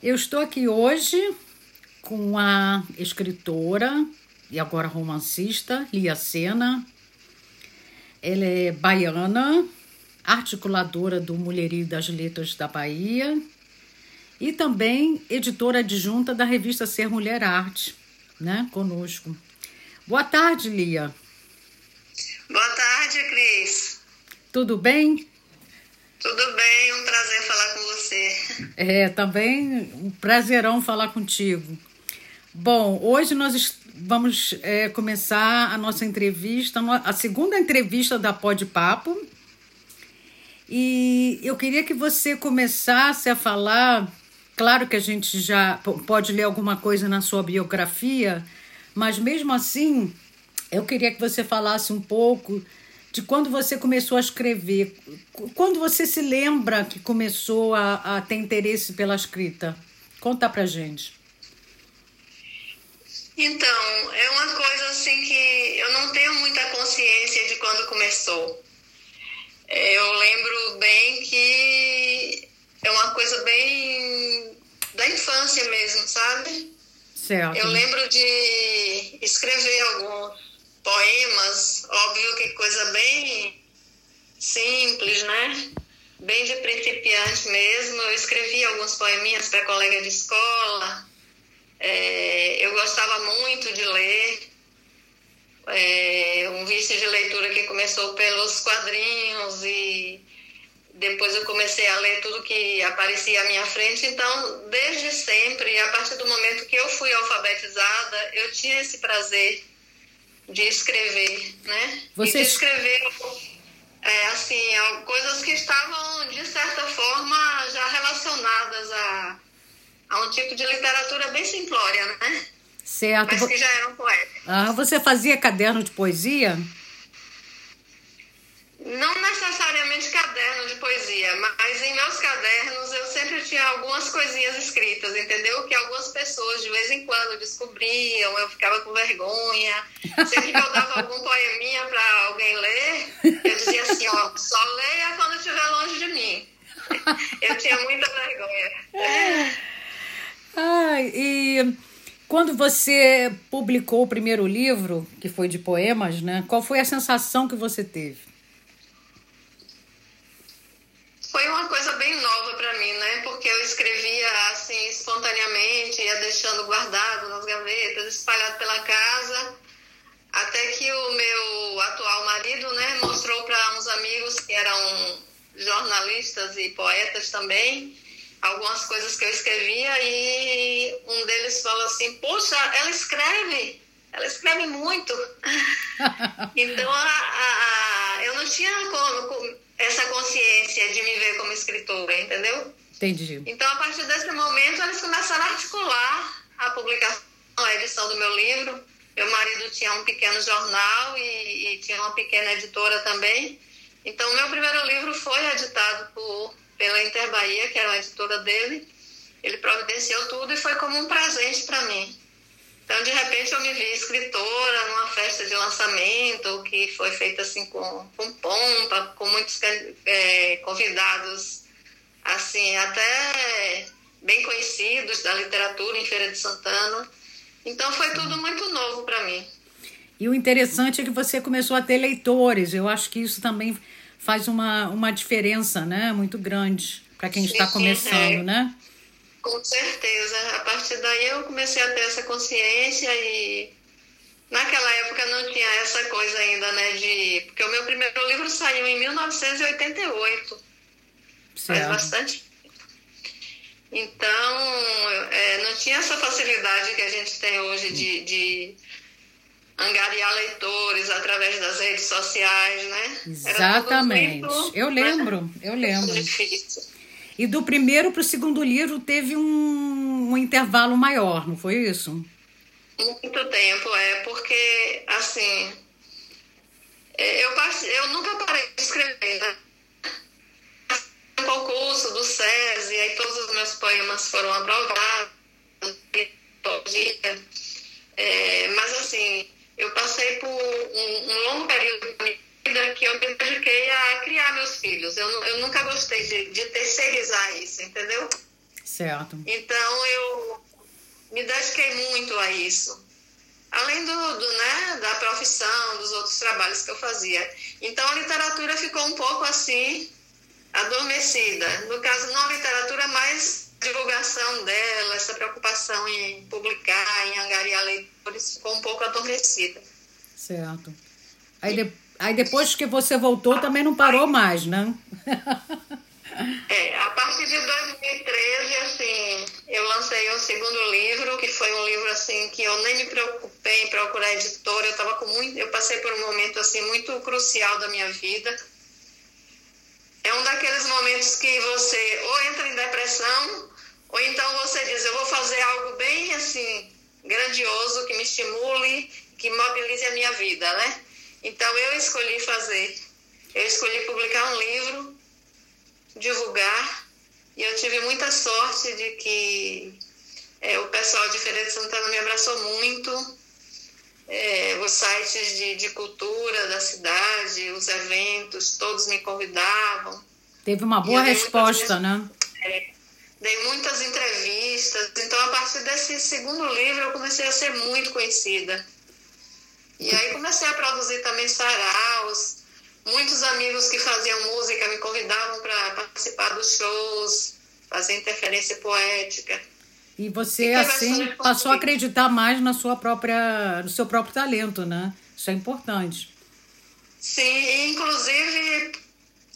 Eu estou aqui hoje com a escritora e agora romancista Lia Sena. Ela é baiana, articuladora do Mulherio das Letras da Bahia e também editora adjunta da revista Ser Mulher Arte, né, conosco. Boa tarde, Lia. Boa tarde, Cris. Tudo bem? Tudo bem, um prazer falar com você. É, também um prazerão falar contigo. Bom, hoje nós vamos é, começar a nossa entrevista, a segunda entrevista da Pode Papo. E eu queria que você começasse a falar. Claro que a gente já pode ler alguma coisa na sua biografia, mas mesmo assim, eu queria que você falasse um pouco de quando você começou a escrever. Quando você se lembra que começou a, a ter interesse pela escrita? Conta pra gente. Então, é uma coisa assim que eu não tenho muita consciência de quando começou. É, eu lembro bem que é uma coisa bem da infância mesmo, sabe? Certo. Eu lembro de escrever alguns poemas, óbvio que coisa bem simples, né? Bem de principiante mesmo. Eu escrevi alguns poeminhas para colega de escola. É, eu gostava muito de ler. É, um vício de leitura que começou pelos quadrinhos e depois eu comecei a ler tudo que aparecia à minha frente. Então, desde sempre, a partir do momento que eu fui alfabetizada, eu tinha esse prazer de escrever, né? Você... E de escrever, é, assim, coisas que estavam, de certa forma, já relacionadas a, a um tipo de literatura bem simplória, né? Certo. Mas que já eram poetas. Ah, você fazia caderno de poesia? Não necessariamente caderno de poesia, mas em meus cadernos eu sempre tinha algumas coisinhas escritas, entendeu? Que algumas pessoas de vez em quando descobriam, eu ficava com vergonha. Sempre que eu dava algum poeminha para alguém ler, eu dizia assim: ó, só leia quando estiver longe de mim. Eu tinha muita vergonha. Ai, e quando você publicou o primeiro livro, que foi de poemas, né? Qual foi a sensação que você teve? Foi uma coisa bem nova para mim, né? Porque eu escrevia espontaneamente, ia deixando guardado nas gavetas, espalhado pela casa, até que o meu atual marido, né, mostrou para uns amigos que eram jornalistas e poetas também, algumas coisas que eu escrevia e um deles falou assim: "Poxa, ela escreve, ela escreve muito". então a, a, a, eu não tinha como essa consciência de me ver como escritora, entendeu? Entendi. Então, a partir desse momento, eles começaram a articular a publicação, a edição do meu livro. Meu marido tinha um pequeno jornal e, e tinha uma pequena editora também. Então, meu primeiro livro foi editado por, pela Inter Bahia, que era a editora dele. Ele providenciou tudo e foi como um presente para mim. Então, de repente, eu me vi escritora numa festa de lançamento que foi feita assim com, com pompa, com muitos é, convidados, assim, até bem conhecidos da literatura em Feira de Santana. Então, foi tudo muito novo para mim. E o interessante é que você começou a ter leitores. Eu acho que isso também faz uma, uma diferença, né? Muito grande para quem sim, está começando, é. né? Com certeza. A partir daí eu comecei a ter essa consciência e naquela época não tinha essa coisa ainda, né? De. Porque o meu primeiro livro saiu em 1988. Certo. Faz bastante. Então, é, não tinha essa facilidade que a gente tem hoje de, de angariar leitores através das redes sociais, né? Exatamente. Muito, eu lembro, né? eu lembro. Difícil. E do primeiro para o segundo livro teve um, um intervalo maior, não foi isso? Muito tempo, é, porque, assim, é, eu, eu nunca parei de escrever, né? Um concurso do SESI, aí todos os meus poemas foram aprovados, é, mas, assim, eu passei por um, um longo período vida que eu me dediquei a criar meus filhos. Eu, eu nunca gostei de, de terceirizar isso, entendeu? Certo. Então eu me dediquei muito a isso. Além do, do, né, da profissão, dos outros trabalhos que eu fazia. Então a literatura ficou um pouco assim, adormecida. No caso, não a literatura, mas divulgação dela, essa preocupação em publicar, em angariar leitores, ficou um pouco adormecida. Certo. Aí, de, aí depois que você voltou, também não parou mais, né? É, a partir de 2013, assim, eu lancei um segundo livro, que foi um livro assim que eu nem me preocupei em procurar editora, eu tava com muito, eu passei por um momento assim muito crucial da minha vida. É um daqueles momentos que você ou entra em depressão, ou então você diz, eu vou fazer algo bem assim grandioso que me estimule, que mobilize a minha vida, né? Então eu escolhi fazer, eu escolhi publicar um livro divulgar. E eu tive muita sorte de que é, o pessoal de Feira de Santana me abraçou muito. É, os sites de, de cultura da cidade, os eventos, todos me convidavam. Teve uma boa resposta, né? É, dei muitas entrevistas. Então, a partir desse segundo livro, eu comecei a ser muito conhecida. E aí comecei a produzir também saraus, Muitos amigos que faziam música me convidavam para participar dos shows, fazer interferência poética. E você, assim, passou a acreditar mais na sua própria, no seu próprio talento, né? Isso é importante. Sim, inclusive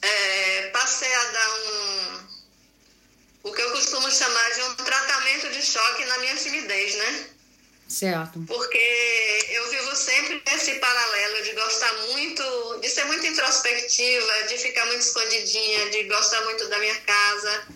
é, passei a dar um. o que eu costumo chamar de um tratamento de choque na minha timidez, né? Certo. Porque eu vivo sempre esse paralelo de gostar muito, de ser muito introspectiva, de ficar muito escondidinha, de gostar muito da minha casa.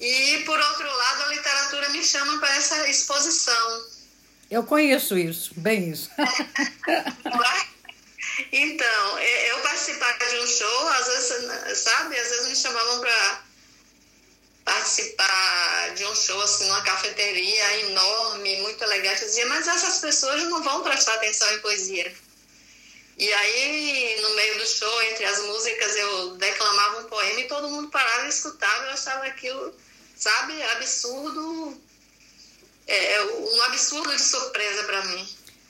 E, por outro lado, a literatura me chama para essa exposição. Eu conheço isso, bem isso. então, eu participava de um show, às vezes, sabe, às vezes me chamavam para participar de um show assim numa cafeteria enorme, muito elegante, eu dizia, mas essas pessoas não vão prestar atenção em poesia. E aí, no meio do show, entre as músicas, eu declamava um poema e todo mundo parava e escutava, eu achava aquilo, sabe, absurdo, é, é um absurdo de surpresa para mim.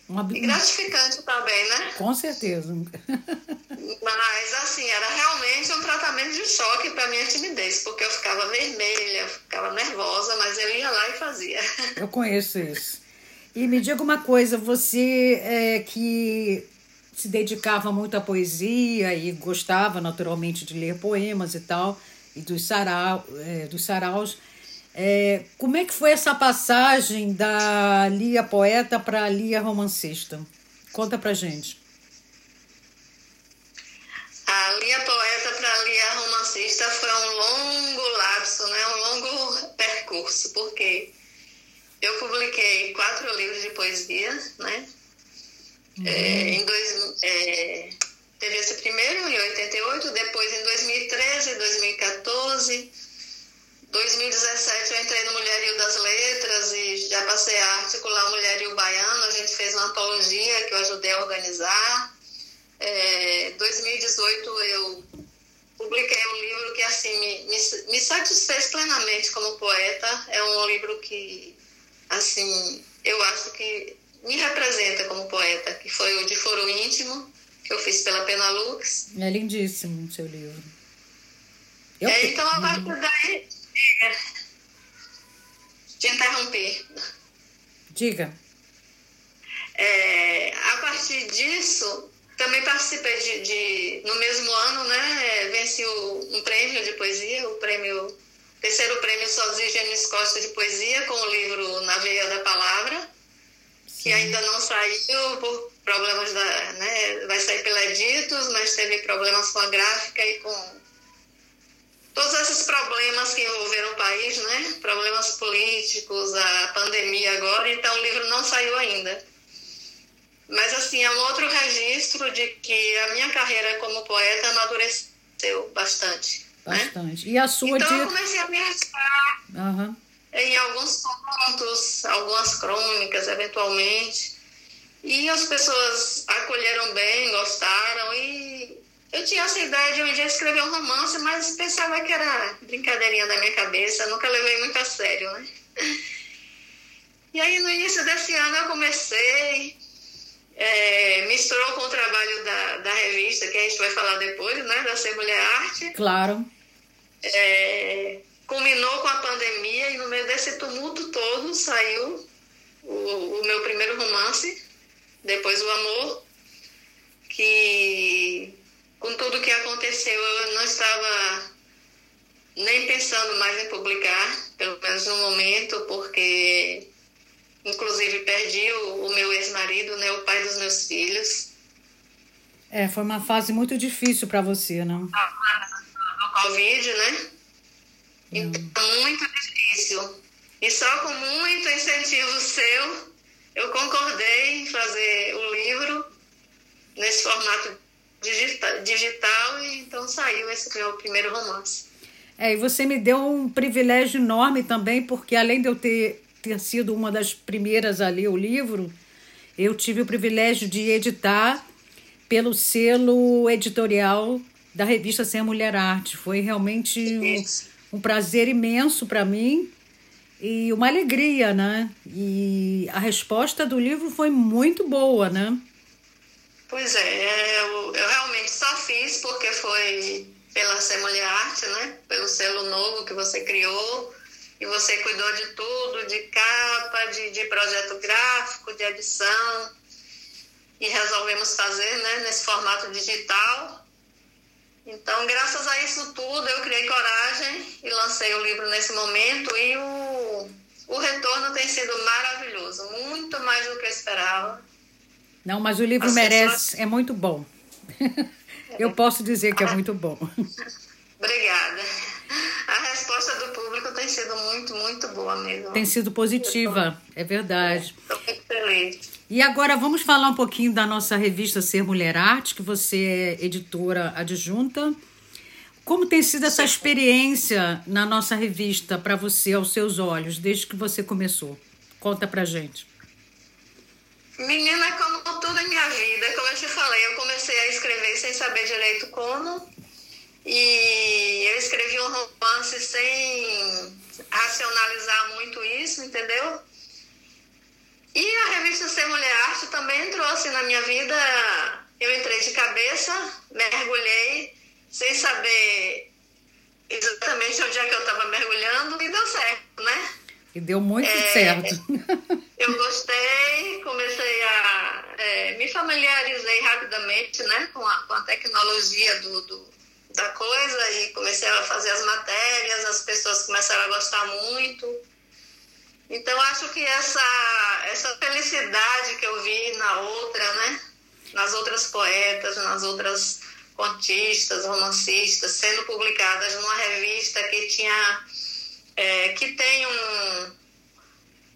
Um ab... E gratificante também, né? Com certeza. Mas, assim, era realmente um tratamento de choque para minha timidez, porque eu ficava vermelha, ficava nervosa, mas eu ia lá e fazia. Eu conheço isso. E me diga uma coisa, você é, que se dedicava muito à poesia e gostava naturalmente de ler poemas e tal, e dos, sarau, é, dos saraus, é, como é que foi essa passagem da Lia poeta para a Lia romancista? Conta pra gente. A Lia Poeta para a Lia Romancista foi um longo lapso, né? um longo percurso, porque eu publiquei quatro livros de poesia, né? Uhum. É, em dois, é, teve esse primeiro em 88, depois em 2013, 2014, 2017 eu entrei no Mulherio das Letras e já passei a articular o Mulherio Baiano, a gente fez uma antologia que eu ajudei a organizar. É, 2018 eu publiquei um livro que assim me, me, me, satisfez plenamente como poeta. É um livro que assim eu acho que me representa como poeta, que foi o de Foro Íntimo, que eu fiz pela Penalux. É lindíssimo o seu livro. Eu... É, então a partir daí. Te interromper. Diga. É, a partir disso, também participei de, de, no mesmo ano, né? Venci o, um prêmio de poesia, o prêmio terceiro prêmio Sozinho Gênesis Costa de poesia com o livro Na Veia da Palavra. Que ainda não saiu por problemas da, né? Vai sair pela Editos, mas teve problemas com a gráfica e com todos esses problemas que envolveram o país, né? Problemas políticos, a pandemia agora, então o livro não saiu ainda. Mas, assim, é um outro registro de que a minha carreira como poeta amadureceu bastante. Né? Bastante. Né? E a sua Então, de... eu comecei a me arriscar uhum. Em alguns pontos, algumas crônicas, eventualmente. E as pessoas acolheram bem, gostaram e eu tinha essa ideia de um dia escrever um romance, mas pensava que era brincadeirinha da minha cabeça, nunca levei muito a sério, né? E aí, no início desse ano, eu comecei, é, misturou com o trabalho da, da revista, que a gente vai falar depois, né? Da Ser Mulher Arte. Claro. É, culminou com a pandemia e no meio desse tumulto todo saiu o, o meu primeiro romance, depois o Amor, que com tudo que aconteceu eu não estava nem pensando mais em publicar, pelo menos no momento, porque inclusive perdi o, o meu ex-marido, né, o pai dos meus filhos. É, foi uma fase muito difícil para você, não? A Covid, né? Então, muito difícil. E só com muito incentivo seu, eu concordei em fazer o livro nesse formato digital, digital e então saiu esse meu primeiro romance. É, e você me deu um privilégio enorme também, porque além de eu ter, ter sido uma das primeiras a ler o livro, eu tive o privilégio de editar pelo selo editorial da revista Sem Mulher Arte. Foi realmente um, um prazer imenso para mim e uma alegria, né? E a resposta do livro foi muito boa, né? Pois é, eu, eu realmente só fiz porque foi pela Ser Mulher Arte, né? Pelo selo novo que você criou e você cuidou de tudo, de capa, de, de projeto gráfico, de edição e resolvemos fazer, né? Nesse formato digital então, graças a isso tudo, eu criei coragem e lancei o livro nesse momento e o, o retorno tem sido maravilhoso, muito mais do que eu esperava. Não, mas o livro As merece, pessoas... é muito bom. eu posso dizer que é muito bom. Obrigada. A resposta do público tem sido muito, muito boa mesmo. Tem sido positiva, é verdade. Estou muito feliz. E agora vamos falar um pouquinho da nossa revista Ser Mulher Arte, que você é editora adjunta. Como tem sido essa experiência na nossa revista para você, aos seus olhos, desde que você começou? Conta pra gente. Menina, como tudo em minha vida, como eu te falei, eu comecei a escrever sem saber direito como. E eu escrevi um romance sem racionalizar muito isso, entendeu? E a revista Ser Mulher Arte também entrou assim na minha vida. Eu entrei de cabeça, mergulhei, sem saber exatamente onde é que eu estava mergulhando, e deu certo, né? E deu muito é, certo. Eu gostei, comecei a. É, me familiarizei rapidamente né, com, a, com a tecnologia do, do, da coisa e comecei a fazer as matérias, as pessoas começaram a gostar muito. Então, acho que essa, essa felicidade que eu vi na outra, né? Nas outras poetas, nas outras contistas, romancistas, sendo publicadas numa revista que tinha é, que tem um,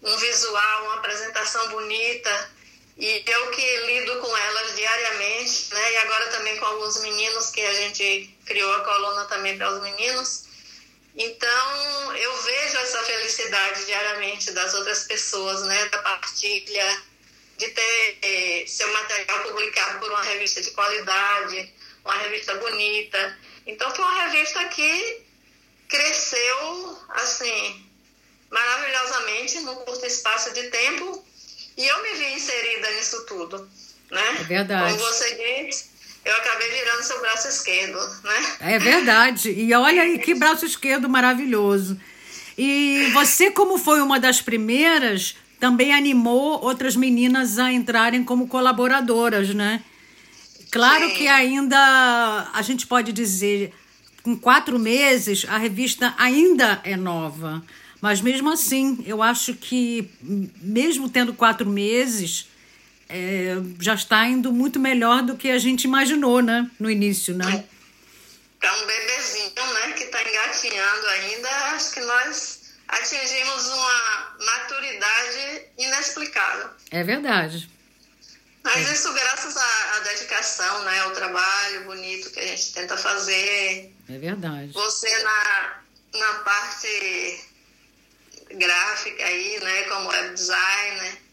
um visual, uma apresentação bonita, e eu que lido com elas diariamente, né? E agora também com alguns meninos que a gente criou a coluna também para os meninos. Então, eu vejo essa felicidade diariamente das outras pessoas, né, da partilha, de ter eh, seu material publicado por uma revista de qualidade, uma revista bonita. Então, foi uma revista que cresceu, assim, maravilhosamente num curto espaço de tempo e eu me vi inserida nisso tudo, né? É verdade. Como você disse, eu acabei virando seu braço esquerdo, né? É verdade. E olha aí que braço esquerdo maravilhoso. E você, como foi uma das primeiras, também animou outras meninas a entrarem como colaboradoras, né? Claro Sim. que ainda a gente pode dizer, com quatro meses, a revista ainda é nova. Mas mesmo assim, eu acho que, mesmo tendo quatro meses, é, já está indo muito melhor do que a gente imaginou, né? No início, né? Para um bebezinho, né? Que está engatinhando ainda, acho que nós atingimos uma maturidade inexplicável. É verdade. Mas isso graças à, à, dedicação, né? Ao trabalho bonito que a gente tenta fazer. É verdade. Você na, na parte gráfica aí, né? Como web designer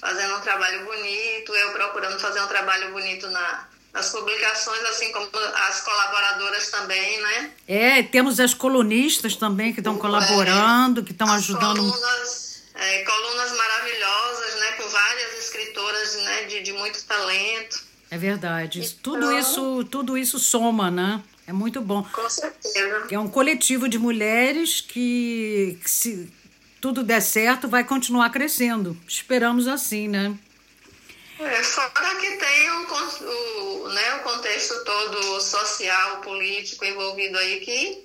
fazendo um trabalho bonito, eu procurando fazer um trabalho bonito na, as publicações, assim como as colaboradoras também, né? É, temos as colunistas também que estão colaborando, que estão ajudando. Colunas, é, colunas maravilhosas, né? Com várias escritoras né, de, de muito talento. É verdade. Então, tudo isso, tudo isso soma, né? É muito bom. Com certeza. É um coletivo de mulheres que, que se tudo der certo, vai continuar crescendo. Esperamos assim, né? É, fora que tem o, o, né, o contexto todo social, político envolvido aí, que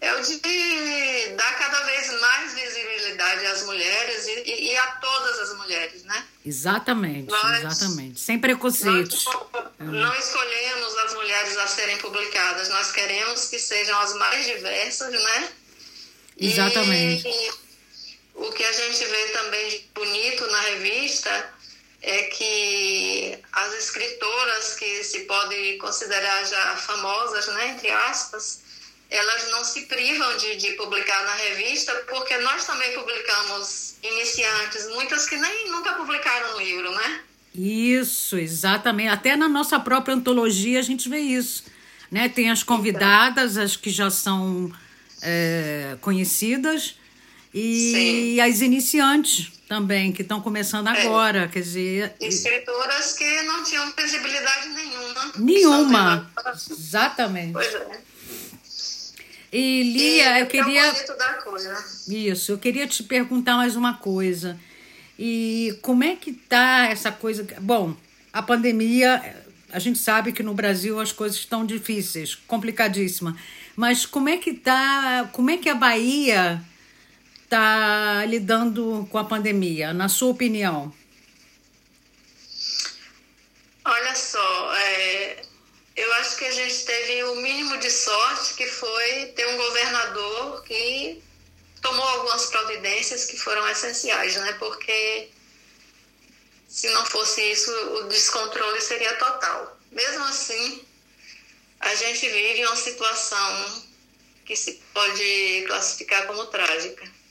é o de dar cada vez mais visibilidade às mulheres e, e a todas as mulheres, né? Exatamente, nós, exatamente. Sem preconceitos. Nós não escolhemos as mulheres a serem publicadas, nós queremos que sejam as mais diversas, né? Exatamente. E o que a gente vê também de bonito na revista é que as escritoras que se podem considerar já famosas, né, entre aspas, elas não se privam de, de publicar na revista, porque nós também publicamos iniciantes, muitas que nem nunca publicaram um livro, né? Isso, exatamente. Até na nossa própria antologia a gente vê isso. Né? Tem as convidadas, as que já são é, conhecidas, e Sim. as iniciantes também, que estão começando é. agora, é. quer dizer... Escritoras que não tinham visibilidade nenhuma. Nenhuma, exatamente. Pois é. E Lia, e eu queria... Da coisa. Isso, eu queria te perguntar mais uma coisa. E como é que tá essa coisa... Bom, a pandemia, a gente sabe que no Brasil as coisas estão difíceis, complicadíssima. Mas como é que tá, como é que a Bahia está lidando com a pandemia, na sua opinião? Olha só, é, eu acho que a gente teve o mínimo de sorte que foi ter um governador que tomou algumas providências que foram essenciais, né? Porque se não fosse isso, o descontrole seria total. Mesmo assim, a gente vive uma situação que se pode classificar como trágica.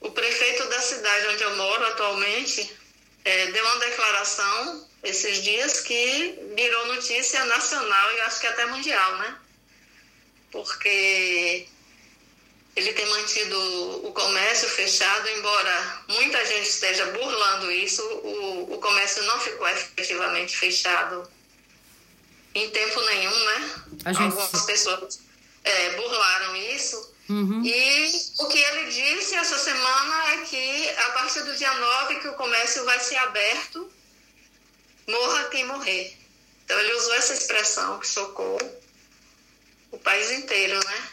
O prefeito da cidade onde eu moro atualmente é, deu uma declaração esses dias que virou notícia nacional e acho que até mundial, né? Porque ele tem mantido o comércio fechado, embora muita gente esteja burlando isso, o, o comércio não ficou efetivamente fechado em tempo nenhum, né? Gente... Algumas pessoas é, burlaram isso Uhum. E o que ele disse essa semana é que a partir do dia 9 que o comércio vai ser aberto, morra quem morrer. Então ele usou essa expressão que chocou o país inteiro, né?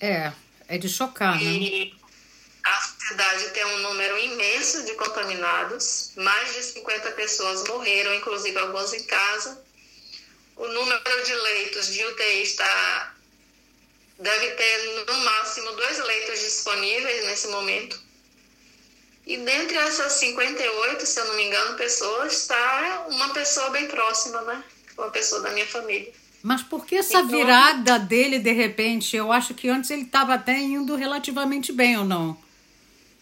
É, é de chocar, né? e A cidade tem um número imenso de contaminados, mais de 50 pessoas morreram, inclusive algumas em casa. O número de leitos de UTI está deve ter no máximo dois leitos disponíveis nesse momento. E dentre essas 58, se eu não me engano, pessoas, está uma pessoa bem próxima, né? Uma pessoa da minha família. Mas por que essa então, virada dele de repente? Eu acho que antes ele estava até indo relativamente bem, ou não?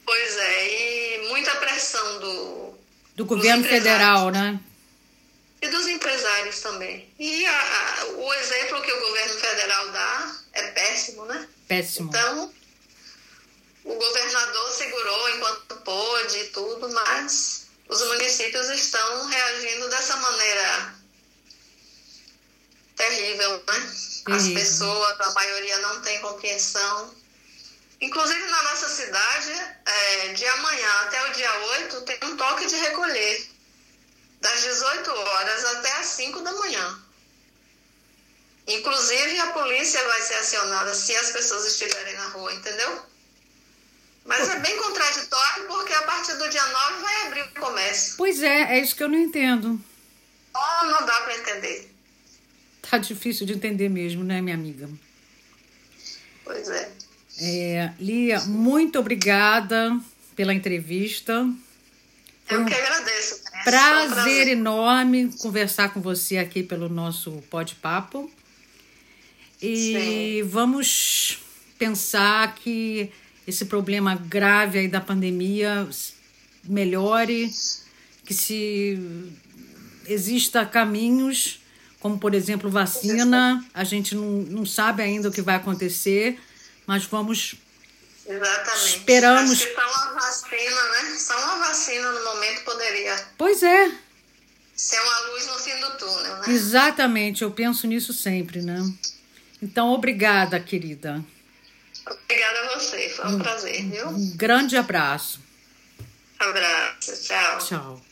Pois é, e muita pressão do, do governo federal, né? E dos empresários também. E a, a, o exemplo que o governo federal dá é péssimo, né? Péssimo. Então, o governador segurou enquanto pôde e tudo, mas os municípios estão reagindo dessa maneira terrível, né? As pessoas, a maioria não tem compreensão. Inclusive na nossa cidade, é, de amanhã até o dia 8, tem um toque de recolher. Das 18 horas até as 5 da manhã. Inclusive, a polícia vai ser acionada se as pessoas estiverem na rua, entendeu? Mas é bem contraditório porque a partir do dia 9 vai abrir o comércio. Pois é, é isso que eu não entendo. Oh, não dá para entender. Tá difícil de entender mesmo, né, minha amiga? Pois é. é Lia, muito obrigada pela entrevista. Eu que agradeço. Prazer, um prazer enorme conversar com você aqui pelo nosso Pode-Papo. E Sim. vamos pensar que esse problema grave aí da pandemia melhore, que se exista caminhos como por exemplo vacina. A gente não, não sabe ainda o que vai acontecer, mas vamos. Exatamente. Esperamos. Acho que só uma vacina, né? Só uma vacina no momento poderia Pois é, ser uma luz no fim do túnel, né? exatamente. Eu penso nisso sempre, né? Então, obrigada, querida. Obrigada a você, foi um prazer, viu? Um grande abraço. Abraço, tchau. Tchau.